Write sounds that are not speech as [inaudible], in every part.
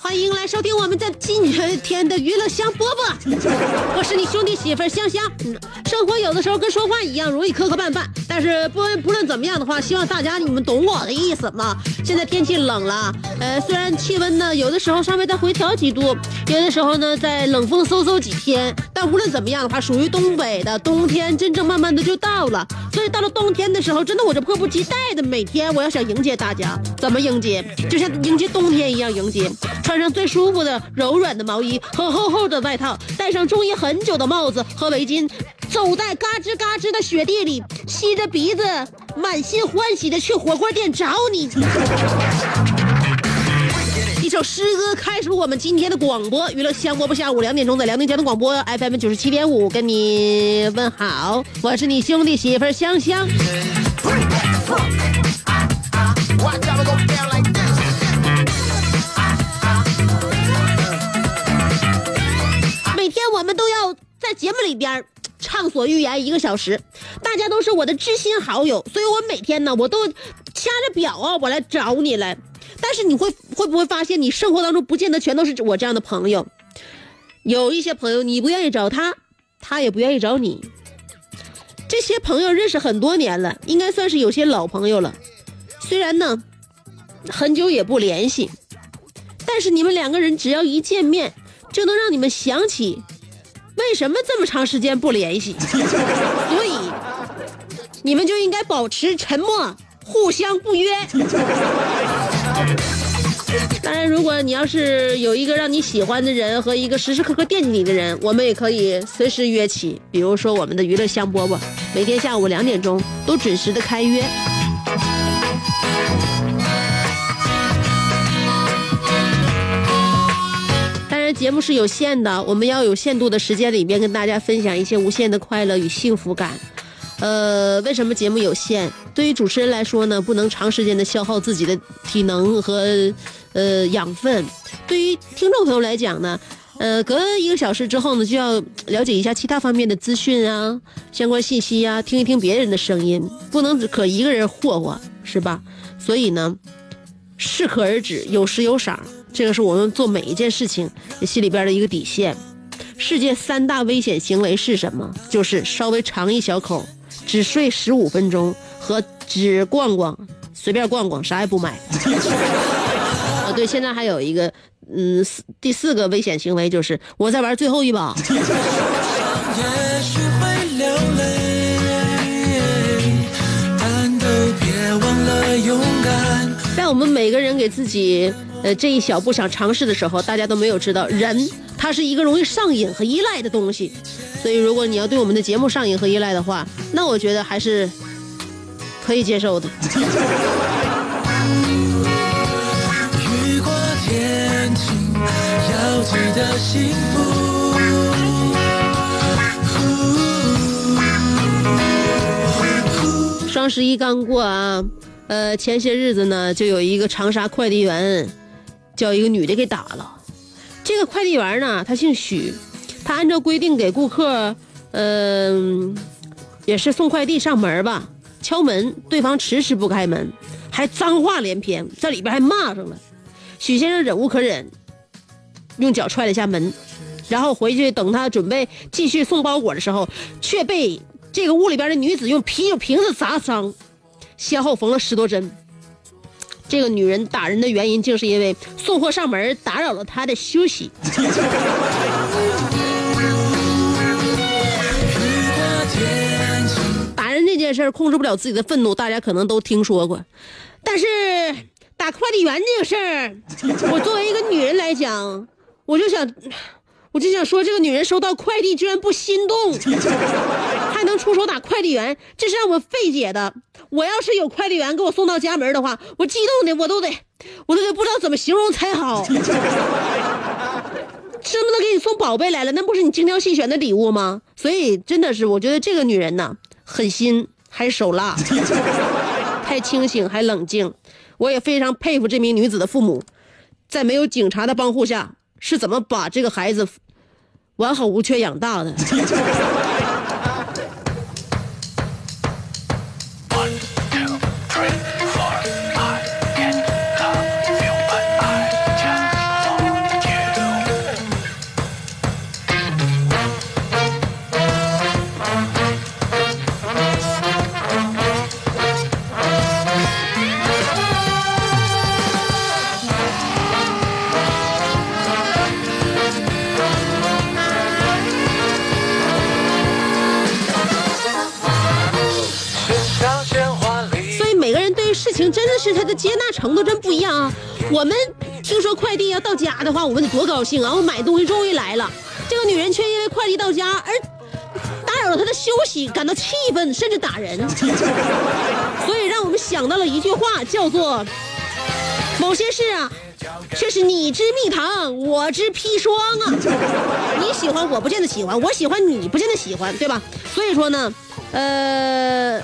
欢迎来收听我们的今天的娱乐香饽饽，我是你兄弟媳妇香香。生活有的时候跟说话一样，容易磕磕绊绊，但是不论不论怎么样的话，希望大家你们懂我的意思嘛。现在天气冷了，呃，虽然气温呢有的时候稍微再回调几度，有的时候呢在冷风嗖嗖几天，但无论怎么样的话，属于东北的冬天真正慢慢的就到了。所以到了冬天的时候，真的我就迫不及待的每天我要想迎接大家，怎么迎接？就像迎接冬天一样迎接，穿上最舒服的柔软的毛衣和厚厚的外套，戴上中意很久的帽子和围巾，走走在嘎吱嘎吱的雪地里，吸着鼻子，满心欢喜的去火锅店找你。[laughs] 一首诗歌开始我们今天的广播，娱乐香饽饽下午两点钟在辽宁交通广播 FM 九十七点五跟你问好，我是你兄弟媳妇香香。每天我们都要在节目里边畅所欲言一个小时，大家都是我的知心好友，所以我每天呢，我都掐着表啊，我来找你来。但是你会会不会发现，你生活当中不见得全都是我这样的朋友，有一些朋友你不愿意找他，他也不愿意找你。这些朋友认识很多年了，应该算是有些老朋友了。虽然呢，很久也不联系，但是你们两个人只要一见面，就能让你们想起为什么这么长时间不联系。所以，你们就应该保持沉默，互相不约。当然，如果你要是有一个让你喜欢的人和一个时时刻刻惦记你的人，我们也可以随时约起。比如说我们的娱乐香饽饽，每天下午两点钟都准时的开约。节目是有限的，我们要有限度的时间里边跟大家分享一些无限的快乐与幸福感。呃，为什么节目有限？对于主持人来说呢，不能长时间的消耗自己的体能和呃养分；对于听众朋友来讲呢，呃，隔一个小时之后呢，就要了解一下其他方面的资讯啊、相关信息啊，听一听别人的声音，不能只可一个人霍霍，是吧？所以呢，适可而止，有时有赏，这个是我们做每一件事情心里边的一个底线。世界三大危险行为是什么？就是稍微尝一小口，只睡十五分钟和只逛逛，随便逛逛，啥也不买。啊，[laughs] 对，现在还有一个，嗯，四第四个危险行为就是我在玩最后一把。[laughs] [laughs] 我们每个人给自己呃这一小步想尝试的时候，大家都没有知道，人他是一个容易上瘾和依赖的东西。所以，如果你要对我们的节目上瘾和依赖的话，那我觉得还是可以接受的。雨过天晴，要记得幸福。双十一刚过啊，呃，前些日子呢，就有一个长沙快递员叫一个女的给打了。这个快递员呢，他姓许，他按照规定给顾客，嗯、也是送快递上门吧，敲门，对方迟迟不开门，还脏话连篇，在里边还骂上了。许先生忍无可忍，用脚踹了一下门，然后回去等他准备继续送包裹的时候，却被这个屋里边的女子用啤酒瓶子砸伤，先后缝了十多针。这个女人打人的原因，竟是因为送货上门打扰了她的休息。[laughs] 打人这件事儿控制不了自己的愤怒，大家可能都听说过。但是打快递员这个事儿，我作为一个女人来讲，我就想，我就想说，这个女人收到快递居然不心动，[laughs] 还能出手打快递员，这是让我费解的。我要是有快递员给我送到家门的话，我激动的我都得，我都得不知道怎么形容才好。[laughs] 这不能给你送宝贝来了，那不是你精挑细选的礼物吗？所以真的是，我觉得这个女人呐，狠心还手辣，[laughs] 太清醒还冷静。我也非常佩服这名女子的父母，在没有警察的帮护下，是怎么把这个孩子完好无缺养大的。[laughs] 情真的是他的接纳程度真不一样啊。我们听说快递要到家的话，我们得多高兴啊！我买东西终于来了，这个女人却因为快递到家而打扰了她的休息，感到气愤，甚至打人。[laughs] 所以让我们想到了一句话，叫做“某些事啊，却是你知蜜糖，我知砒霜啊。你喜欢我不见得喜欢，我喜欢你不见得喜欢，对吧？所以说呢，呃。”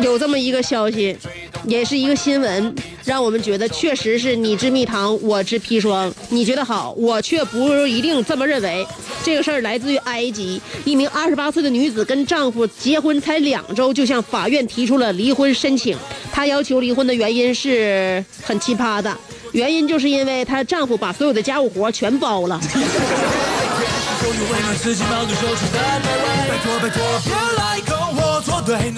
有这么一个消息，也是一个新闻，让我们觉得确实是你知蜜糖，我知砒霜。你觉得好，我却不一定这么认为。这个事儿来自于埃及，一名二十八岁的女子跟丈夫结婚才两周，就向法院提出了离婚申请。她要求离婚的原因是很奇葩的，原因就是因为她丈夫把所有的家务活全包了。[laughs]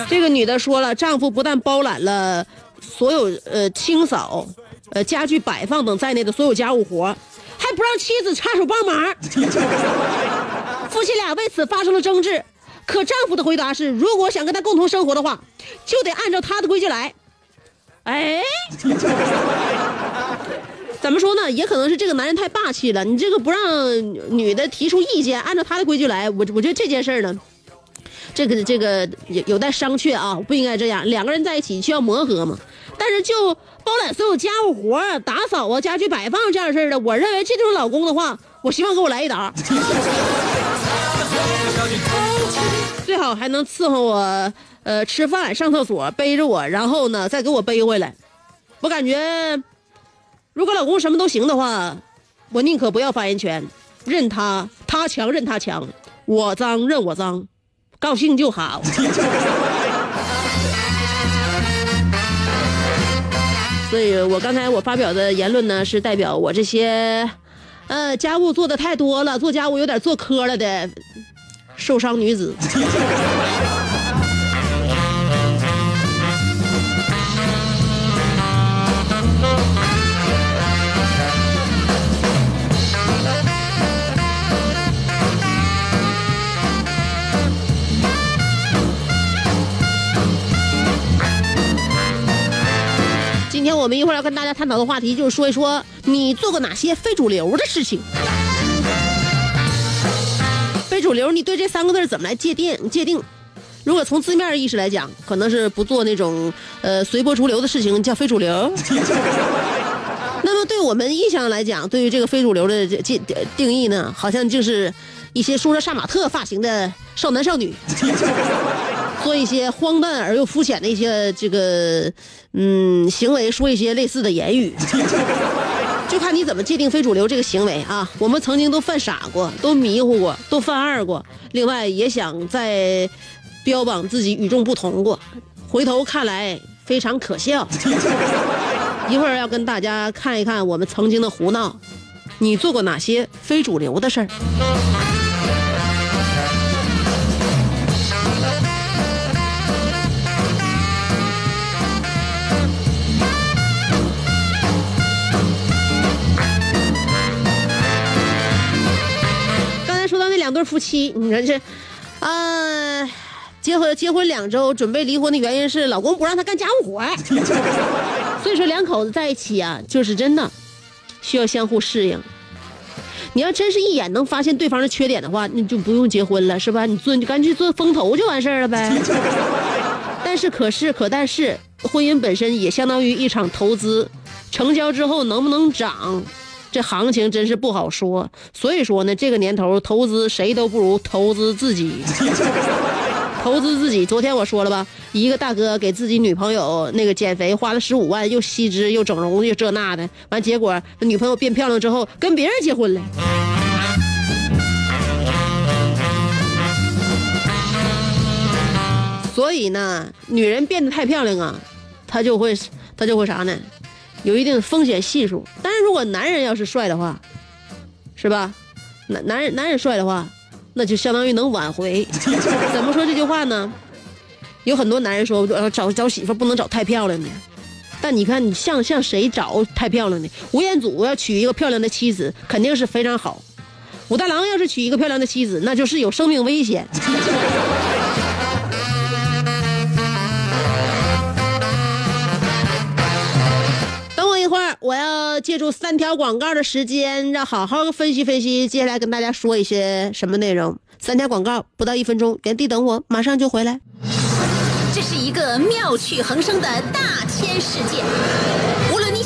这个女的说了，丈夫不但包揽了所有呃清扫、呃家具摆放等在内的所有家务活，还不让妻子插手帮忙。[laughs] 夫妻俩为此发生了争执，可丈夫的回答是，如果想跟他共同生活的话，就得按照他的规矩来。哎。[laughs] 怎么说呢？也可能是这个男人太霸气了。你这个不让女的提出意见，按照他的规矩来，我我觉得这件事呢，这个这个有有待商榷啊，不应该这样。两个人在一起需要磨合嘛。但是就包揽所有家务活、打扫啊、家具摆放这样的事的，我认为这种老公的话，我希望给我来一打，[laughs] 最好还能伺候我，呃，吃饭、上厕所，背着我，然后呢再给我背回来。我感觉。如果老公什么都行的话，我宁可不要发言权，任他他强任他强，我脏任我脏，高兴就好。[laughs] 所以我刚才我发表的言论呢，是代表我这些，呃，家务做的太多了，做家务有点做磕了的受伤女子。今天我们一会儿要跟大家探讨的话题就是说一说你做过哪些非主流的事情。非主流，你对这三个字怎么来界定？界定？如果从字面意思来讲，可能是不做那种呃随波逐流的事情叫非主流。[laughs] 那么对我们印象来讲，对于这个非主流的界定义呢，好像就是一些梳着杀马特发型的少男少女。做一些荒诞而又肤浅的一些这个嗯行为，说一些类似的言语，就看你怎么界定非主流这个行为啊。我们曾经都犯傻过，都迷糊过，都犯二过，另外也想在标榜自己与众不同过，回头看来非常可笑。[laughs] 一会儿要跟大家看一看我们曾经的胡闹，你做过哪些非主流的事儿？两对夫妻，你说这，啊、结婚结婚两周，准备离婚的原因是老公不让他干家务活，[laughs] 所以说两口子在一起啊，就是真的需要相互适应。你要真是一眼能发现对方的缺点的话，你就不用结婚了，是吧？你做你就干脆做风投就完事儿了呗。[laughs] 但是可是可但是，婚姻本身也相当于一场投资，成交之后能不能涨，这行情真是不好说。所以说呢，这个年头投资谁都不如投资自己。投资自己，昨天我说了吧，一个大哥给自己女朋友那个减肥花了十五万，又吸脂又整容又这那的，完结果女朋友变漂亮之后跟别人结婚了。所以呢，女人变得太漂亮啊，她就会她就会啥呢？有一定风险系数。但是如果男人要是帅的话，是吧？男男人男人帅的话，那就相当于能挽回。[laughs] 怎么说这句话呢？有很多男人说，找找媳妇不能找太漂亮的。但你看，你像像谁找太漂亮的？吴彦祖要娶一个漂亮的妻子，肯定是非常好。武大郎要是娶一个漂亮的妻子，那就是有生命危险。我，要借助三条广告的时间，让好好分析分析，接下来跟大家说一些什么内容。三条广告不到一分钟，原地等我，马上就回来。这是一个妙趣横生的大千世界。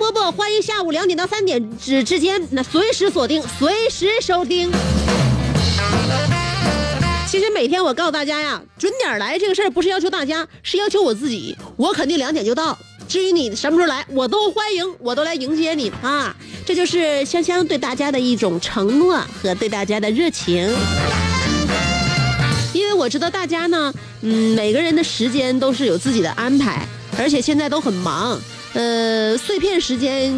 波波，欢迎下午两点到三点之之间，那随时锁定，随时收听。其实每天我告诉大家呀，准点来这个事儿不是要求大家，是要求我自己。我肯定两点就到，至于你什么时候来，我都欢迎，我都来迎接你啊！这就是香香对大家的一种承诺和对大家的热情。因为我知道大家呢，嗯，每个人的时间都是有自己的安排，而且现在都很忙，呃，碎片时间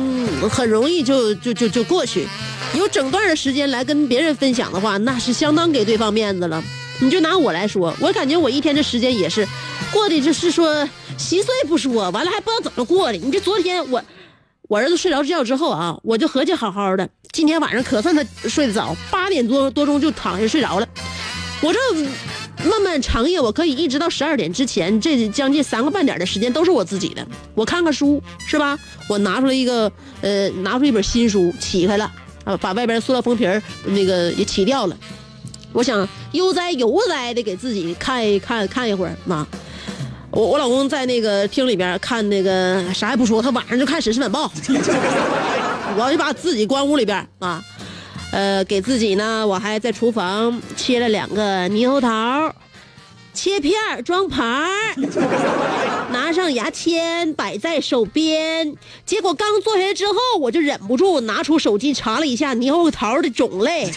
很容易就就就就过去，有整段的时间来跟别人分享的话，那是相当给对方面子了。你就拿我来说，我感觉我一天这时间也是过的，就是说稀碎不说，完了还不知道怎么过的。你这昨天我我儿子睡着觉之后啊，我就合计好好的，今天晚上可算他睡得早，八点多多钟就躺下睡着了。我这漫漫长夜，我可以一直到十二点之前，这将近三个半点的时间都是我自己的。我看看书是吧？我拿出来一个呃，拿出一本新书，起开了啊，把外边塑料封皮那个也起掉了。我想悠哉悠哉的给自己看一看看一会儿嘛。我我老公在那个厅里边看那个啥也不说，他晚上就看《审视晚报》，[laughs] 我就把自己关屋里边啊。呃，给自己呢，我还在厨房切了两个猕猴桃，切片儿装盘儿，[laughs] 拿上牙签摆在手边。结果刚坐下来之后，我就忍不住拿出手机查了一下猕猴桃的种类，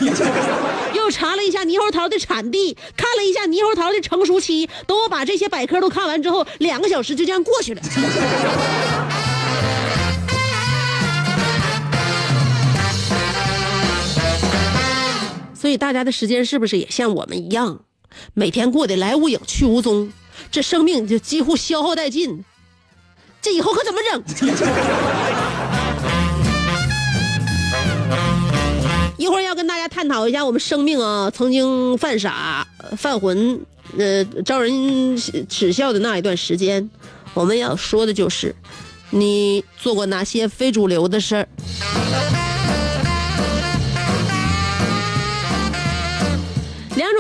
[laughs] 又查了一下猕猴桃的产地，看了一下猕猴桃的成熟期。等我把这些百科都看完之后，两个小时就这样过去了。所以大家的时间是不是也像我们一样，每天过得来无影去无踪，这生命就几乎消耗殆尽？这以后可怎么整？[laughs] 一会儿要跟大家探讨一下我们生命啊，曾经犯傻、犯浑，呃招人耻笑的那一段时间，我们要说的就是你做过哪些非主流的事儿。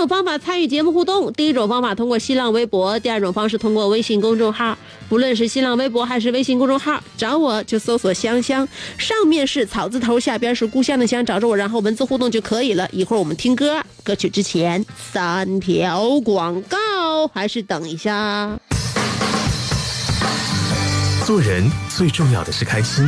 方法参与节目互动，第一种方法通过新浪微博，第二种方式通过微信公众号。不论是新浪微博还是微信公众号，找我就搜索“香香”，上面是草字头，下边是故乡的乡，找着我，然后文字互动就可以了。一会儿我们听歌，歌曲之前三条广告，还是等一下。做人最重要的是开心，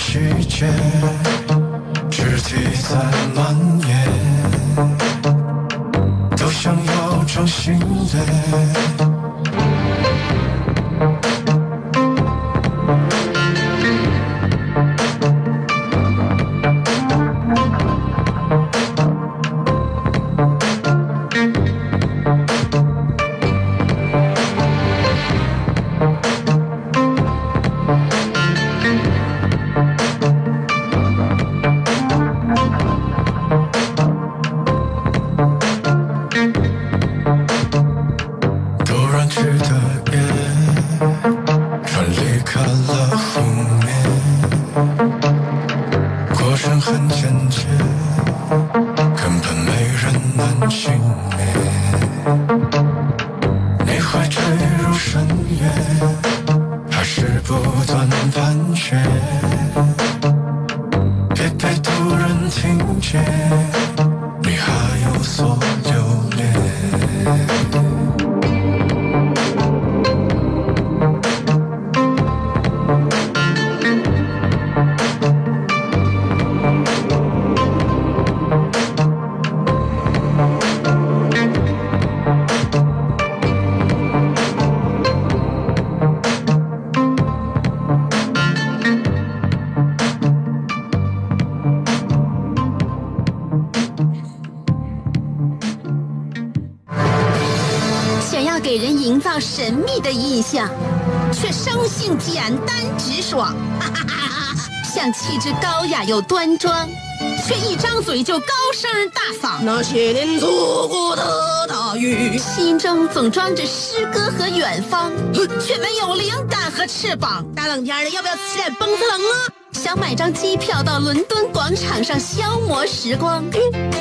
细节，肢体在蔓延，都想要装心累。秘的印象，却生性简单直爽，像气质高雅又端庄，却一张嘴就高声大嗓。那些年错过的大雨，心中总装着诗歌和远方，却没有灵感和翅膀。大冷天的，要不要起点蹦子冷啊？想买张机票到伦敦广场上消磨时光，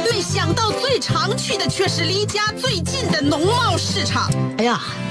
没想到最常去的却是离家最近的农贸市场。哎呀，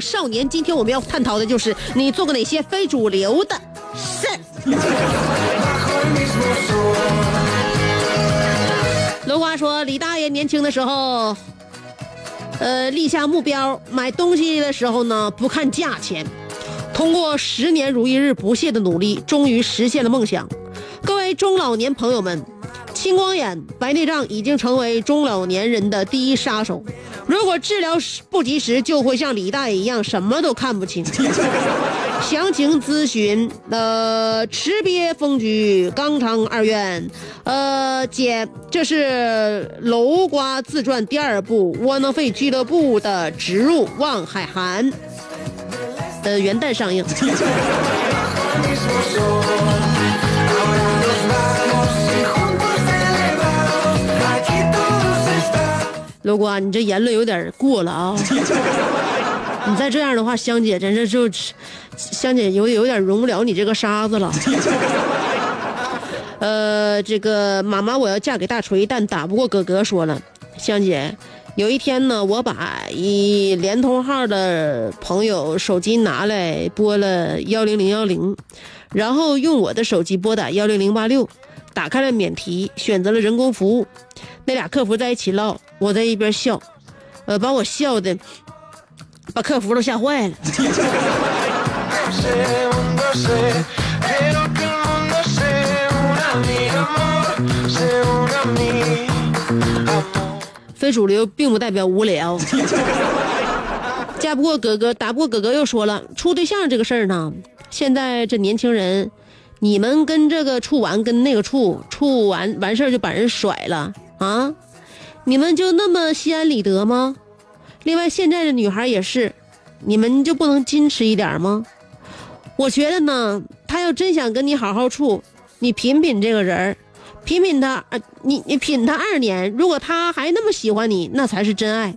少年，今天我们要探讨的就是你做过哪些非主流的事儿。楼瓜说，李大爷年轻的时候，呃，立下目标，买东西的时候呢，不看价钱，通过十年如一日不懈的努力，终于实现了梦想。各位中老年朋友们，青光眼、白内障已经成为中老年人的第一杀手。如果治疗不及时，就会像李大爷一样什么都看不清。[laughs] 详情咨询呃池鳖风居肛肠二院，呃姐，这是楼瓜自传第二部《窝囊废俱乐部》的植入望海涵，呃元旦上映。[laughs] 楼瓜，你这言论有点过了啊！[laughs] 你再这样的话，香姐真是就，香姐有有点容不了你这个沙子了。[laughs] 呃，这个妈妈我要嫁给大锤，但打不过哥哥。说了，香姐，有一天呢，我把一联通号的朋友手机拿来拨了幺零零幺零，然后用我的手机拨打幺零零八六，打开了免提，选择了人工服务。那俩客服在一起唠，我在一边笑，呃，把我笑的，把客服都吓坏了。非主流并不代表无聊。[laughs] 嫁不过哥哥，打不过哥哥，又说了处对象这个事儿呢。现在这年轻人，你们跟这个处完，跟那个处处完完事儿就把人甩了啊？你们就那么心安理得吗？另外，现在的女孩也是，你们就不能矜持一点吗？我觉得呢，他要真想跟你好好处，你品品这个人儿，品品他，呃，你你品他二年，如果他还那么喜欢你，那才是真爱。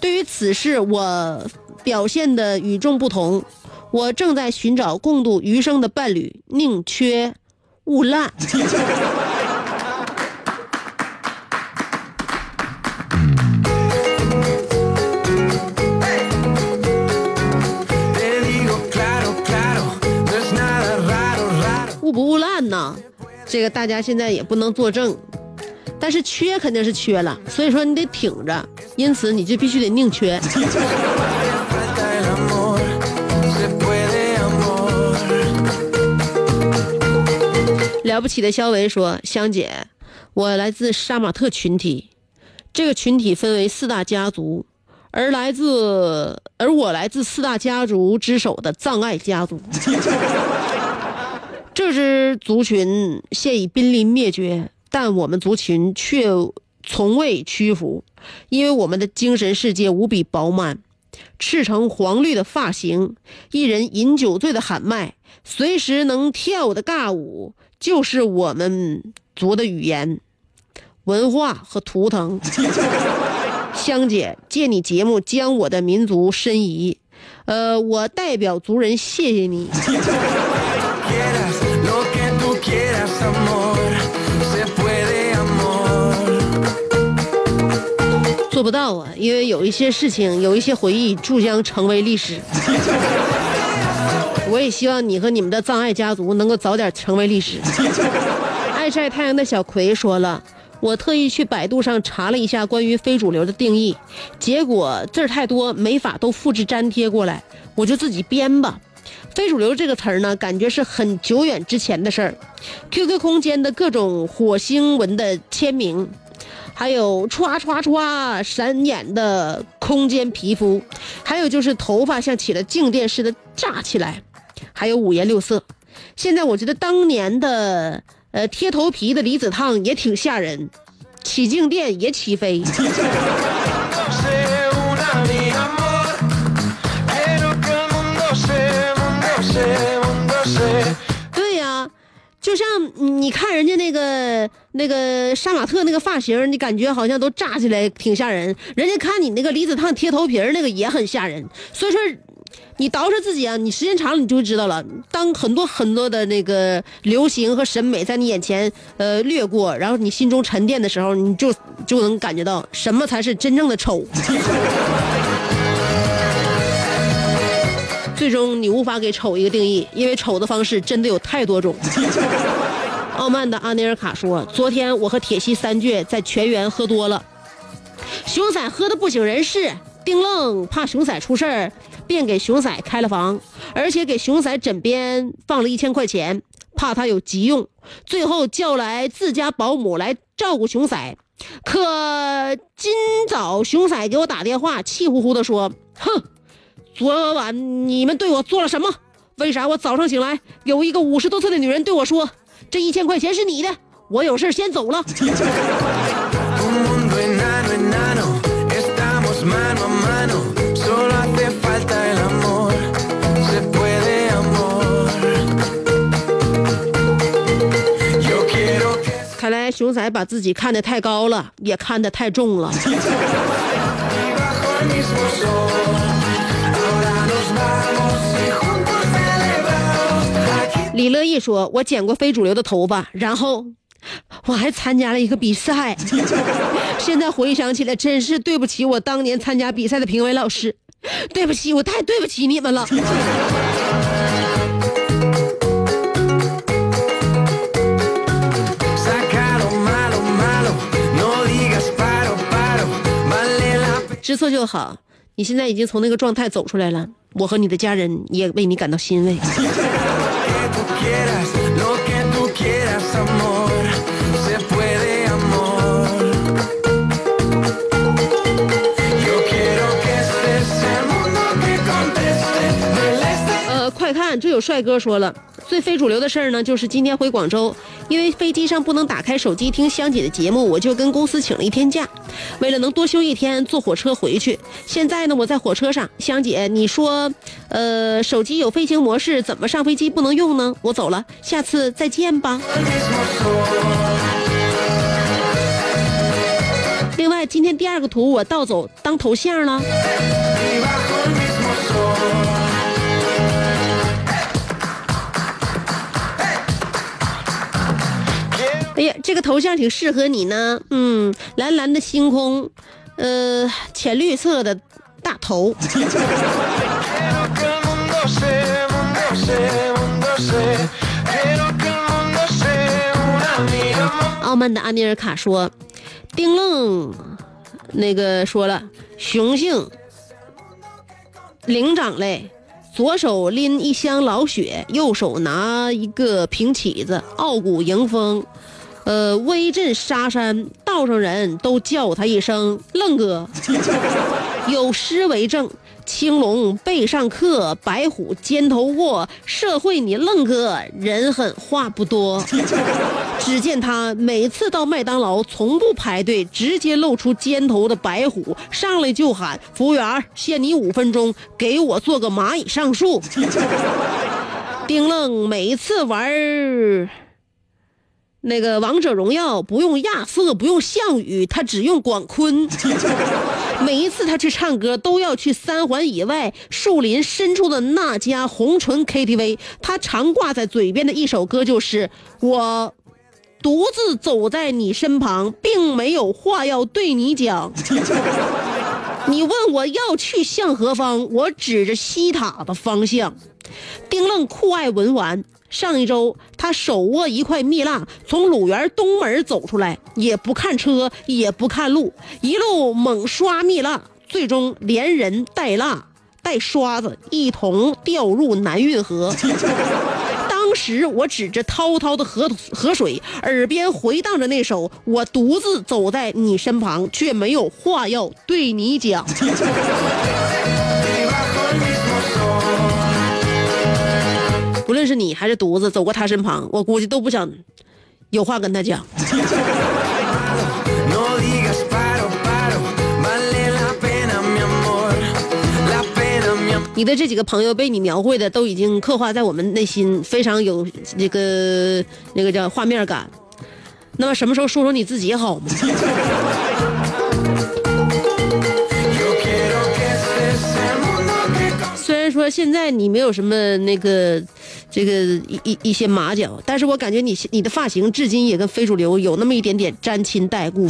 对于此事，我表现的与众不同，我正在寻找共度余生的伴侣，宁缺毋滥。Te digo claro, claro, no es nada raro, raro. 勿不勿滥呢，这个大家现在也不能作证，但是缺肯定是缺了，所以说你得挺着，因此你就必须得宁缺。了不起的肖维说：“香姐，我来自杀马特群体，这个群体分为四大家族，而来自而我来自四大家族之首的葬爱家族。[laughs] 这支族群现已濒临灭绝，但我们族群却从未屈服，因为我们的精神世界无比饱满。”赤橙黄绿的发型，一人饮酒醉的喊麦，随时能跳的尬舞，就是我们族的语言、文化和图腾。[laughs] 香姐，借你节目将我的民族申遗，呃，我代表族人谢谢你。[laughs] 做不到啊，因为有一些事情，有一些回忆注将成为历史。[laughs] [laughs] 我也希望你和你们的葬爱家族能够早点成为历史。[laughs] 爱晒太阳的小葵说了，我特意去百度上查了一下关于非主流的定义，结果字儿太多，没法都复制粘贴过来，我就自己编吧。非主流这个词儿呢，感觉是很久远之前的事儿。QQ 空间的各种火星文的签名，还有歘歘歘闪眼的空间皮肤，还有就是头发像起了静电似的炸起来，还有五颜六色。现在我觉得当年的呃贴头皮的离子烫也挺吓人，起静电也起飞。就像你看人家那个那个杀马特那个发型，你感觉好像都炸起来挺吓人。人家看你那个离子烫贴头皮儿那个也很吓人。所以说，你捯饬自己啊，你时间长了你就知道了。当很多很多的那个流行和审美在你眼前呃掠过，然后你心中沉淀的时候，你就就能感觉到什么才是真正的丑。最终你无法给丑一个定义，因为丑的方式真的有太多种。[laughs] 傲慢的阿内尔卡说：“昨天我和铁西三倔在全员喝多了，熊仔喝的不省人事，丁愣怕熊仔出事儿，便给熊仔开了房，而且给熊仔枕边放了一千块钱，怕他有急用。最后叫来自家保姆来照顾熊仔。可今早熊仔给我打电话，气呼呼的说：‘哼，昨晚你们对我做了什么？为啥我早上醒来有一个五十多岁的女人对我说这一千块钱是你的我有事先走了。看来熊仔把自己看得太高了也看得太重了。[laughs] 李乐意说：“我剪过非主流的头发，然后我还参加了一个比赛。[laughs] 现在回想起来，真是对不起我当年参加比赛的评委老师，对不起，我太对不起你们了。知错就好，你现在已经从那个状态走出来了，我和你的家人也为你感到欣慰。”呃，快看，这有帅哥说了，最非主流的事儿呢，就是今天回广州，因为飞机上不能打开手机听香姐的节目，我就跟公司请了一天假，为了能多休一天，坐火车回去。现在呢，我在火车上，香姐，你说，呃，手机有飞行模式，怎么上飞机不能用呢？我走了，下次再见吧。另外，今天第二个图我盗走当头像了。哎呀，这个头像挺适合你呢。嗯，蓝蓝的星空，呃，浅绿色的大头。傲慢的阿米尔卡说：“丁愣，那个说了，雄性灵长类，左手拎一箱老雪，右手拿一个平起子，傲骨迎风。”呃，威震沙山，道上人都叫他一声愣哥。[laughs] 有诗为证。”青龙背上刻，白虎肩头卧。社会你愣哥，人狠话不多。[laughs] 只见他每次到麦当劳，从不排队，直接露出肩头的白虎，上来就喊：“服务员，限你五分钟，给我做个蚂蚁上树。[laughs] ”丁愣每一次玩儿那个王者荣耀，不用亚瑟，不用项羽，他只用广坤。[laughs] 每一次他去唱歌，都要去三环以外树林深处的那家红唇 KTV。他常挂在嘴边的一首歌就是“我独自走在你身旁，并没有话要对你讲”。你问我要去向何方，我指着西塔的方向。丁愣酷爱文玩，上一周他手握一块蜜蜡，从鲁园东门走出来，也不看车，也不看路，一路猛刷蜜蜡，最终连人带蜡带刷子一同掉入南运河。[laughs] 当时我指着滔滔的河河水，耳边回荡着那首《我独自走在你身旁》，却没有话要对你讲。无论是你还是犊子走过他身旁，我估计都不想有话跟他讲。[laughs] 你的这几个朋友被你描绘的都已经刻画在我们内心，非常有那个那个叫画面感。那么什么时候说说你自己好吗？现在你没有什么那个这个一一一些马脚，但是我感觉你你的发型至今也跟非主流有那么一点点沾亲带故。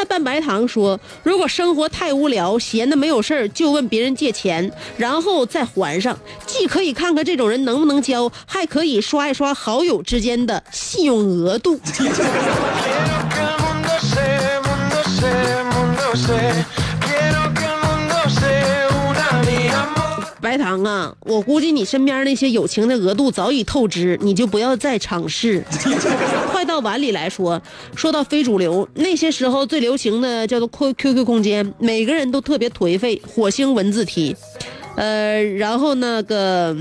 那半白糖说：“如果生活太无聊，闲的没有事儿，就问别人借钱，然后再还上。既可以看看这种人能不能交，还可以刷一刷好友之间的信用额度。白糖啊，我估计你身边那些友情的额度早已透支，你就不要再尝试。[laughs] 快到碗里来说，说到非主流，那些时候最流行的叫做 Q QQ 空间，每个人都特别颓废，火星文字题，呃，然后那个。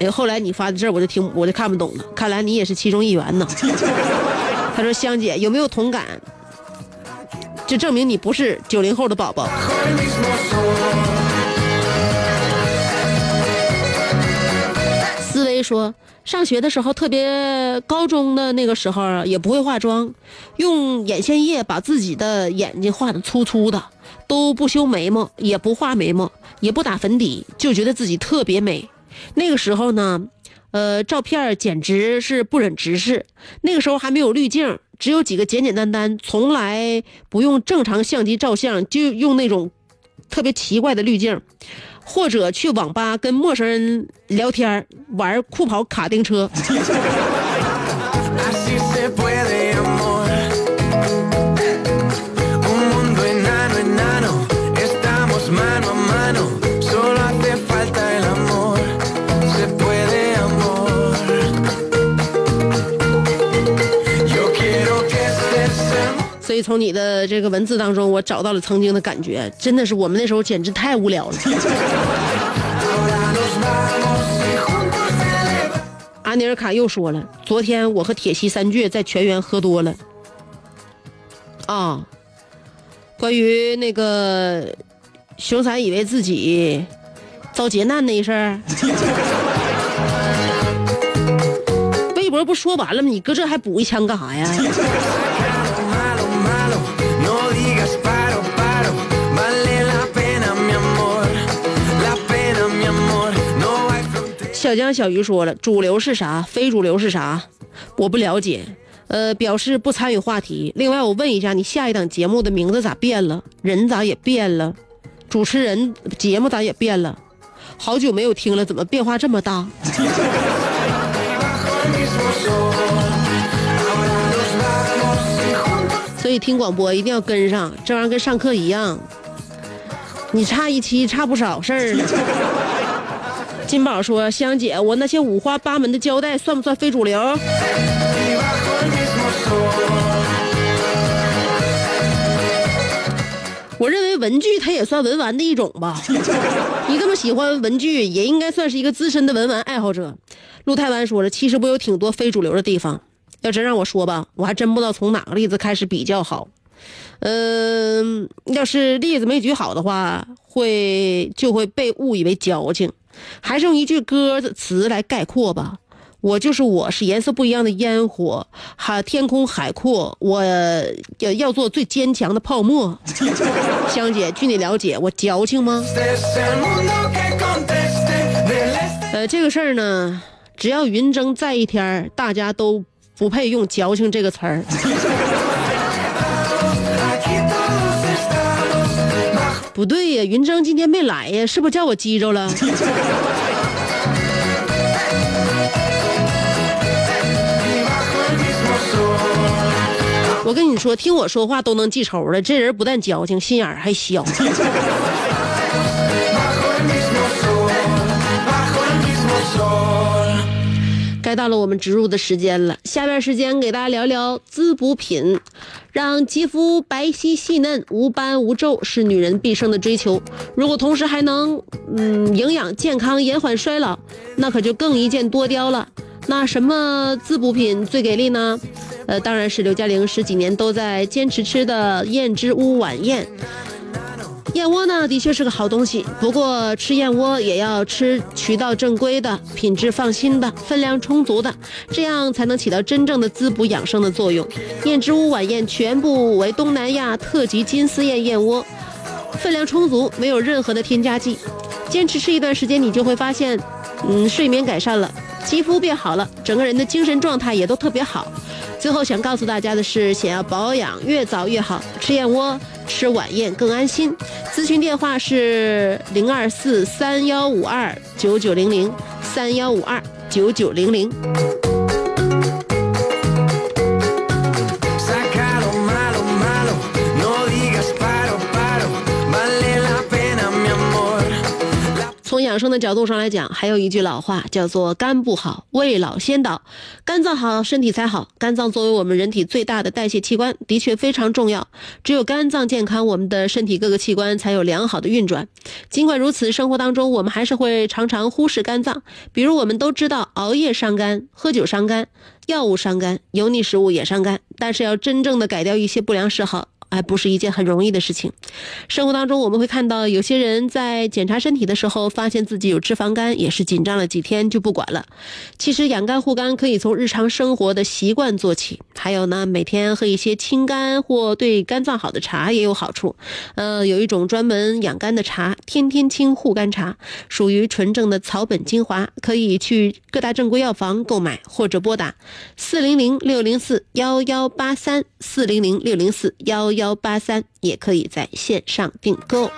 哎，后来你发的字我就听我就看不懂了，看来你也是其中一员呢。[laughs] 他说：“香姐有没有同感？就证明你不是九零后的宝宝。”说，上学的时候，特别高中的那个时候啊，也不会化妆，用眼线液把自己的眼睛画的粗粗的，都不修眉毛，也不画眉毛，也不打粉底，就觉得自己特别美。那个时候呢，呃，照片简直是不忍直视。那个时候还没有滤镜，只有几个简简单单，从来不用正常相机照相，就用那种特别奇怪的滤镜。或者去网吧跟陌生人聊天玩酷跑卡丁车。从你的这个文字当中，我找到了曾经的感觉，真的是我们那时候简直太无聊了。阿尼尔卡又说了，昨天我和铁西三倔在全员喝多了。啊，关于那个熊三以为自己遭劫难那一事儿，微博不说完了吗？你搁这还补一枪干啥呀？小江小鱼说了，主流是啥，非主流是啥，我不了解，呃，表示不参与话题。另外，我问一下，你下一档节目的名字咋变了？人咋也变了？主持人节目咋也变了？好久没有听了，怎么变化这么大？[laughs] 所以听广播一定要跟上，这玩意儿跟上课一样，你差一期差不少事儿呢。[laughs] 金宝说：“香姐，我那些五花八门的胶带算不算非主流？”我认为文具它也算文玩的一种吧。你这么喜欢文具，也应该算是一个资深的文玩爱好者。陆太湾说了，其实我有挺多非主流的地方。要真让我说吧，我还真不知道从哪个例子开始比较好。嗯、要是例子没举好的话，会就会被误以为矫情。还是用一句歌词来概括吧。我就是我，是颜色不一样的烟火，海天空海阔，我要要做最坚强的泡沫。香姐，据你了解，我矫情吗？呃，这个事儿呢，只要云峥在一天，大家都不配用矫情这个词儿。[laughs] 不对呀，云峥今天没来呀，是不是叫我激着了？我跟你说，听我说话都能记仇了，这人不但矫情，心眼还小。该到了我们植入的时间了，下边时间给大家聊聊滋补品，让肌肤白皙细嫩、无斑无皱是女人毕生的追求。如果同时还能嗯营养健康、延缓衰老，那可就更一箭多雕了。那什么滋补品最给力呢？呃，当然是刘嘉玲十几年都在坚持吃的燕之屋晚宴。燕窝呢，的确是个好东西，不过吃燕窝也要吃渠道正规的、品质放心的、分量充足的，这样才能起到真正的滋补养生的作用。燕之屋晚宴全部为东南亚特级金丝燕燕窝，分量充足，没有任何的添加剂。坚持吃一段时间，你就会发现，嗯，睡眠改善了，肌肤变好了，整个人的精神状态也都特别好。最后想告诉大家的是，想要保养越早越好，吃燕窝、吃晚宴更安心。咨询电话是零二四三幺五二九九零零三幺五二九九零零。养生的角度上来讲，还有一句老话叫做“肝不好，未老先倒”。肝脏好，身体才好。肝脏作为我们人体最大的代谢器官，的确非常重要。只有肝脏健康，我们的身体各个器官才有良好的运转。尽管如此，生活当中我们还是会常常忽视肝脏。比如我们都知道，熬夜伤肝，喝酒伤肝，药物伤肝，油腻食物也伤肝。但是要真正的改掉一些不良嗜好，还不是一件很容易的事情。生活当中，我们会看到有些人在检查身体的时候，发现自己有脂肪肝，也是紧张了几天就不管了。其实养肝护肝可以从日常生活的习惯做起，还有呢，每天喝一些清肝或对肝脏好的茶也有好处。呃，有一种专门养肝的茶——天天清护肝茶，属于纯正的草本精华，可以去各大正规药房购买，或者拨打四零零六零四幺幺八三四零零六零四幺幺八三，也可以在线上订购。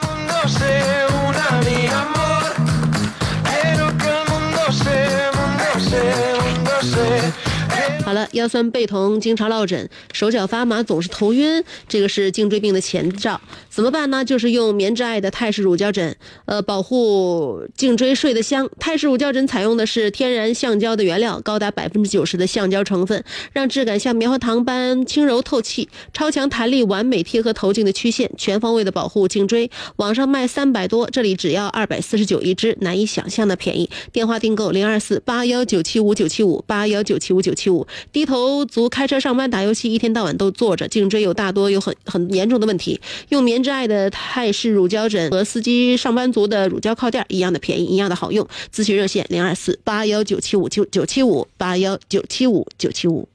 腰酸背痛、经常落枕、手脚发麻、总是头晕，这个是颈椎病的前兆。怎么办呢？就是用棉之爱的泰式乳胶枕，呃，保护颈椎睡得香。泰式乳胶枕采用的是天然橡胶的原料，高达百分之九十的橡胶成分，让质感像棉花糖般轻柔透气，超强弹力，完美贴合头颈的曲线，全方位的保护颈椎。网上卖三百多，这里只要二百四十九一支，难以想象的便宜。电话订购零二四八幺九七五九七五八幺九七五九七五。低头族开车上班打游戏，一天到晚都坐着，颈椎有大多有很很严重的问题。用棉之爱的泰式乳胶枕和司机上班族的乳胶靠垫一样的便宜，一样的好用。咨询热线零二四八幺九七五九九七五八幺九七五九七五。